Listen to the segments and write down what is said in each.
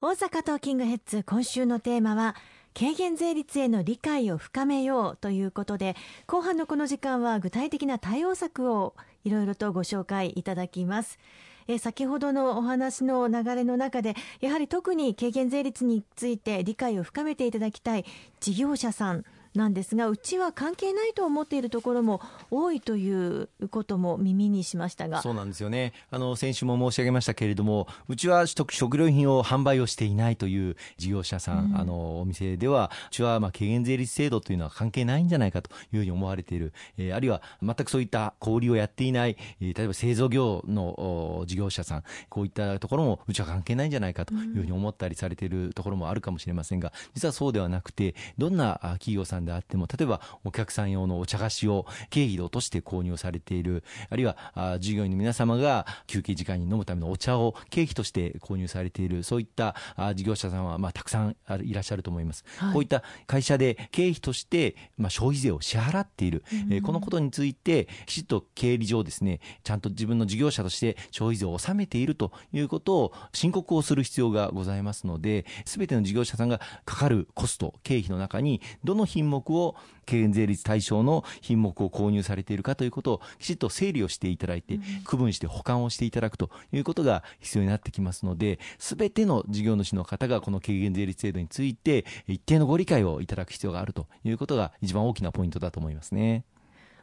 大阪トーキングヘッズ今週のテーマは軽減税率への理解を深めようということで後半のこの時間は具体的な対応策をいろいろとご紹介いただきます。え先ほどのお話の流れの中でやはり特に軽減税率について理解を深めていただきたい事業者さんなんですがうちは関係ないと思っているところも多いということも耳にしましたが。そうなんですよね。あの先週も申し上げましたけれどもうちは食料品を販売をしていないという事業者さん、うん、あのお店ではうちはまあ軽減税率制度というのは関係ないんじゃないかというふうに思われている、えー、あるいは全くそういった小売りをやっていない、えー、例えば製造業の事業者さんこういったところもうちは関係ないんじゃないかというふうに思ったりされているところもあるかもしれませんが実はそうではなくてどんな企業さんであっても例えばお客さん用のお茶菓子を経費で落として購入されているあるいは従業員の皆様が休憩時間に飲むためのお茶を経費として購入されているそういった事業者さんはまあたくさんいらっしゃると思います、はい、こういった会社で経費としてまあ消費税を支払っている、うん、このことについてきちっと経理上ですねちゃんと自分の事業者として消費税を納めているということを申告をする必要がございますので全ての事業者さんがかかるコスト経費の中にどの品目を軽減税率対象の品目を購入されているかということをきちっと整理をしていただいて、区分して保管をしていただくということが必要になってきますので、すべての事業主の方がこの軽減税率制度について、一定のご理解をいただく必要があるということが一番大きなポイントだと思いますね。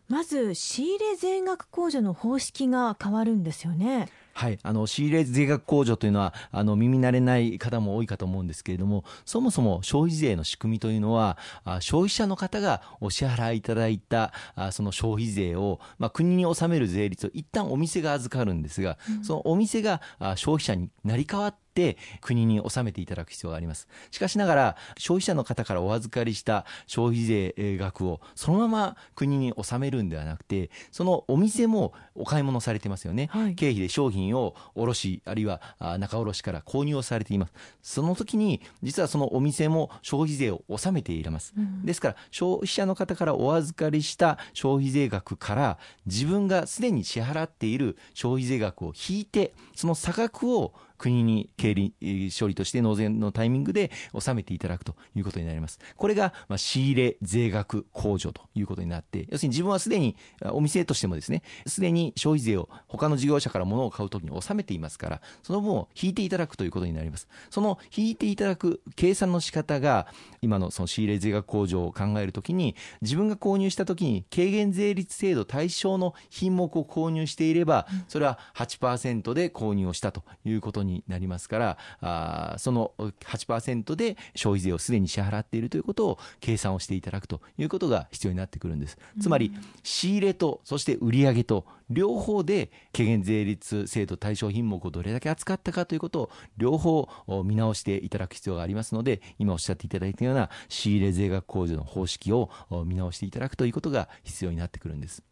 まず仕入れ税額控除の方式が変わるんですよね。はい、あの仕入れ税額控除というのはあの耳慣れない方も多いかと思うんですけれどもそもそも消費税の仕組みというのは消費者の方がお支払いいただいたその消費税を、まあ、国に納める税率を一旦お店が預かるんですが、うん、そのお店が消費者になり変わってって国に納めていただく必要があります。しかしながら消費者の方からお預かりした消費税額をそのまま国に納めるんではなくてそのお店もお買い物されてますよね、はい、経費で商品を卸あるいは中卸から購入をされています。その時に実はそのお店も消費税を納めています、うん、ですから消費者の方からお預かりした消費税額から自分がすでに支払っている消費税額を引いてその差額を国に経理処理として納税のタイミングで納めていただくということになります。これが、まあ、仕入れ税額控除ということになって、要するに自分はすでに、お店としてもですね、すでに消費税を他の事業者から物を買うときに納めていますから、その分を引いていただくということになります。その引いていただく計算の仕方が、今のその仕入れ税額控除を考えるときに、自分が購入したときに軽減税率制度対象の品目を購入していれば、それは8%で購入をしたということになりますからあその8%で消費税をすでに支払っているということを計算をしていただくということが必要になってくるんです。つまり仕入れとそして売上と両方で軽減税率制度対象品目をどれだけ扱ったかということを両方見直していただく必要がありますので今おっしゃっていただいたような仕入れ税額控除の方式を見直していただくということが必要になってくるんです。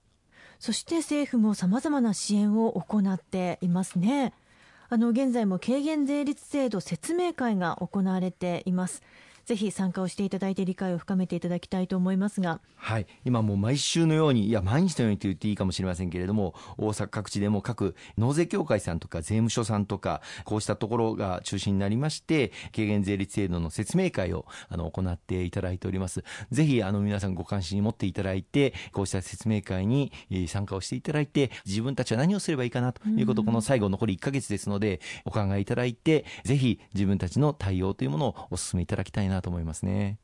そして政府もさまざまな支援を行っていますねあの現在も軽減税率制度説明会が行われています。ぜひ参加をしていただいて理解を深めていただきたいと思いますが。はい。今もう毎週のようにいや毎日のようにと言っていいかもしれませんけれども大阪各地でも各納税協会さんとか税務署さんとかこうしたところが中心になりまして軽減税率制度の説明会をあの行っていただいております。ぜひあの皆さんご関心に持っていただいてこうした説明会に参加をしていただいて自分たちは何をすればいいかなということをこの最後残り1か月ですのでお考えいただいてぜひ自分たちの対応というものをお勧めいただきたいななと思いますね。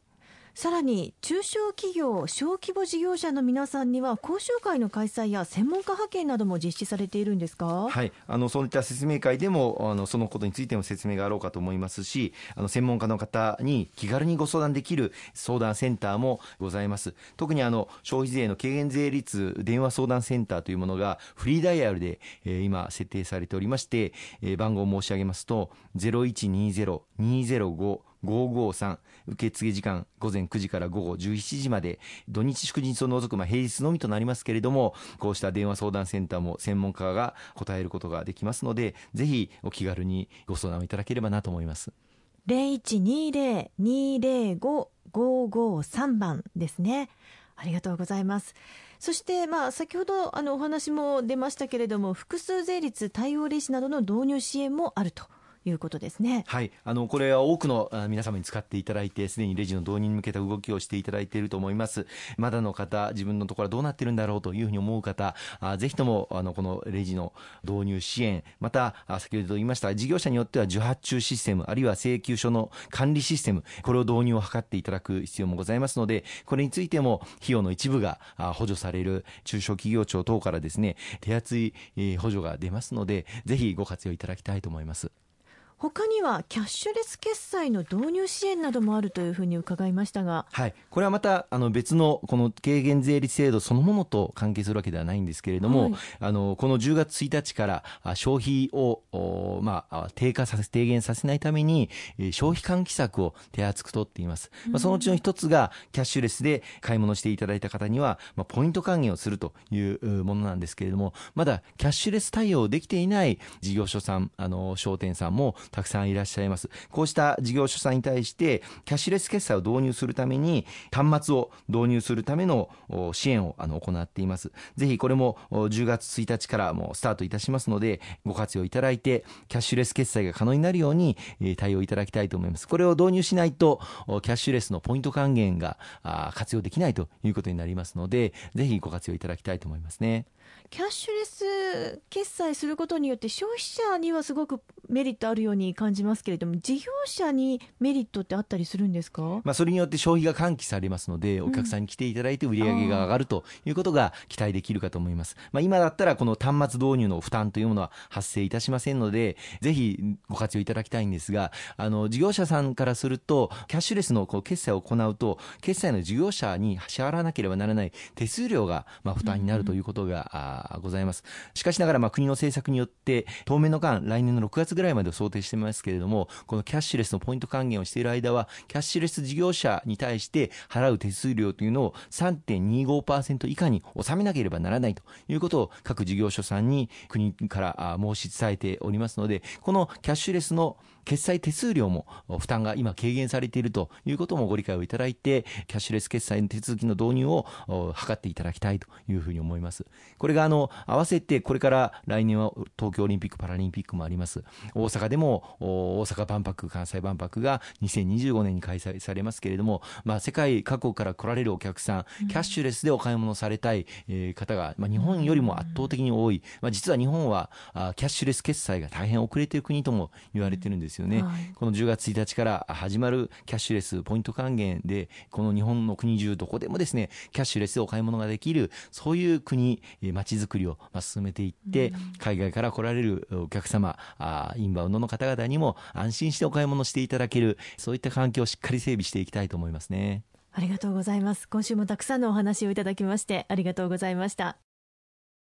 さらに中小企業小規模事業者の皆さんには講習会の開催や専門家派遣なども実施されているんですか？はい。あのそういった説明会でもあのそのことについても説明があろうかと思いますしあの専門家の方に気軽にご相談できる相談センターもございます。特にあの消費税の軽減税率電話相談センターというものがフリーダイヤルで、えー、今設定されておりまして、えー、番号を申し上げますと0120-205 553受付時間午前9時から午後11時まで。土日祝日を除くまあ平日のみとなりますけれどもこうした電話相談センターも専門家が答えることができますのでぜひお気軽にご相談をいただければなと思います。0120-205-553番ですね。ありがとうございます。そして、まあ、先ほどあのお話も出ましたけれども複数税率対応利子などの導入支援もあると。いうことですね。はい、あのこれは多くの皆様に使っていただいて、すでにレジの導入に向けた動きをしていただいていると思います。まだの方、自分のところはどうなってるんだろうというふうに思う方、あぜひともあのこのレジの導入支援、また先ほど言いました事業者によっては受発注システム、あるいは請求書の管理システム、これを導入を図っていただく必要もございますので、これについても費用の一部が補助される中小企業庁等からですね、手厚い補助が出ますので、ぜひご活用いただきたいと思います。他にはキャッシュレス決済の導入支援などもあるというふうに伺いましたが、はい、これはまたあの別のこの軽減税率制度そのものと関係するわけではないんですけれども、はい、あのこの10月1日から消費を、まあ、低下させ低減させないために消費喚起策を手厚く取っています、まあ、そのうちの一つがキャッシュレスで買い物していただいた方には、まあ、ポイント還元をするというものなんですけれどもまだキャッシュレス対応できていない事業所さんあの商店さんもたくさんいらっしゃいます。こうした事業所さんに対して、キャッシュレス決済を導入するために、端末を導入するための支援をあの行っています。ぜひこれも10月1日からもうスタートいたしますので、ご活用いただいて、キャッシュレス決済が可能になるように対応いただきたいと思います。これを導入しないと、キャッシュレスのポイント還元が活用できないということになりますので、ぜひご活用いただきたいと思いますね。キャッシュレス決済することによって消費者にはすごくメリットあるように感じますけれども事業者にメリットってあったりするんですか、まあ、それによって消費が喚起されますのでお客さんに来ていただいて売り上げが上がるということが期待できるかと思います、まあ、今だったらこの端末導入の負担というものは発生いたしませんのでぜひご活用いただきたいんですがあの事業者さんからするとキャッシュレスのこう決済を行うと決済の事業者に支払わなければならない手数料がまあ負担になるということが、ございます。しかしながら、まあ、国の政策によって、当面の間、来年の6月ぐらいまでを想定してますけれども、このキャッシュレスのポイント還元をしている間は、キャッシュレス事業者に対して払う手数料というのを3.25%以下に収めなければならないということを各事業所さんに国から申し伝えておりますので、このキャッシュレスの決済手数料も負担が今軽減されているということもご理解をいただいて、キャッシュレス決済の手続きの導入を図っていただきたいというふうに思います。これがあの合わせてこれから来年は東京オリンピック・パラリンピックもあります。大阪でも大阪万博、関西万博が2025年に開催されますけれども、まあ、世界各国から来られるお客さん、キャッシュレスでお買い物されたい方が、まあ、日本よりも圧倒的に多い。まあ、実は日本はキャッシュレス決済が大変遅れている国とも言われてるんですよね、はい、この10月1日から始まるキャッシュレスポイント還元でこの日本の国中どこでもですねキャッシュレスでお買い物ができるそういう国街づくりを進めていって、海外から来られるお客様インバウンドの方々にも安心してお買い物していただけるそういった環境をしっかり整備していきたいと思いますね。ありがとうございます。今週もたくさんのお話をいただきましてありがとうございました。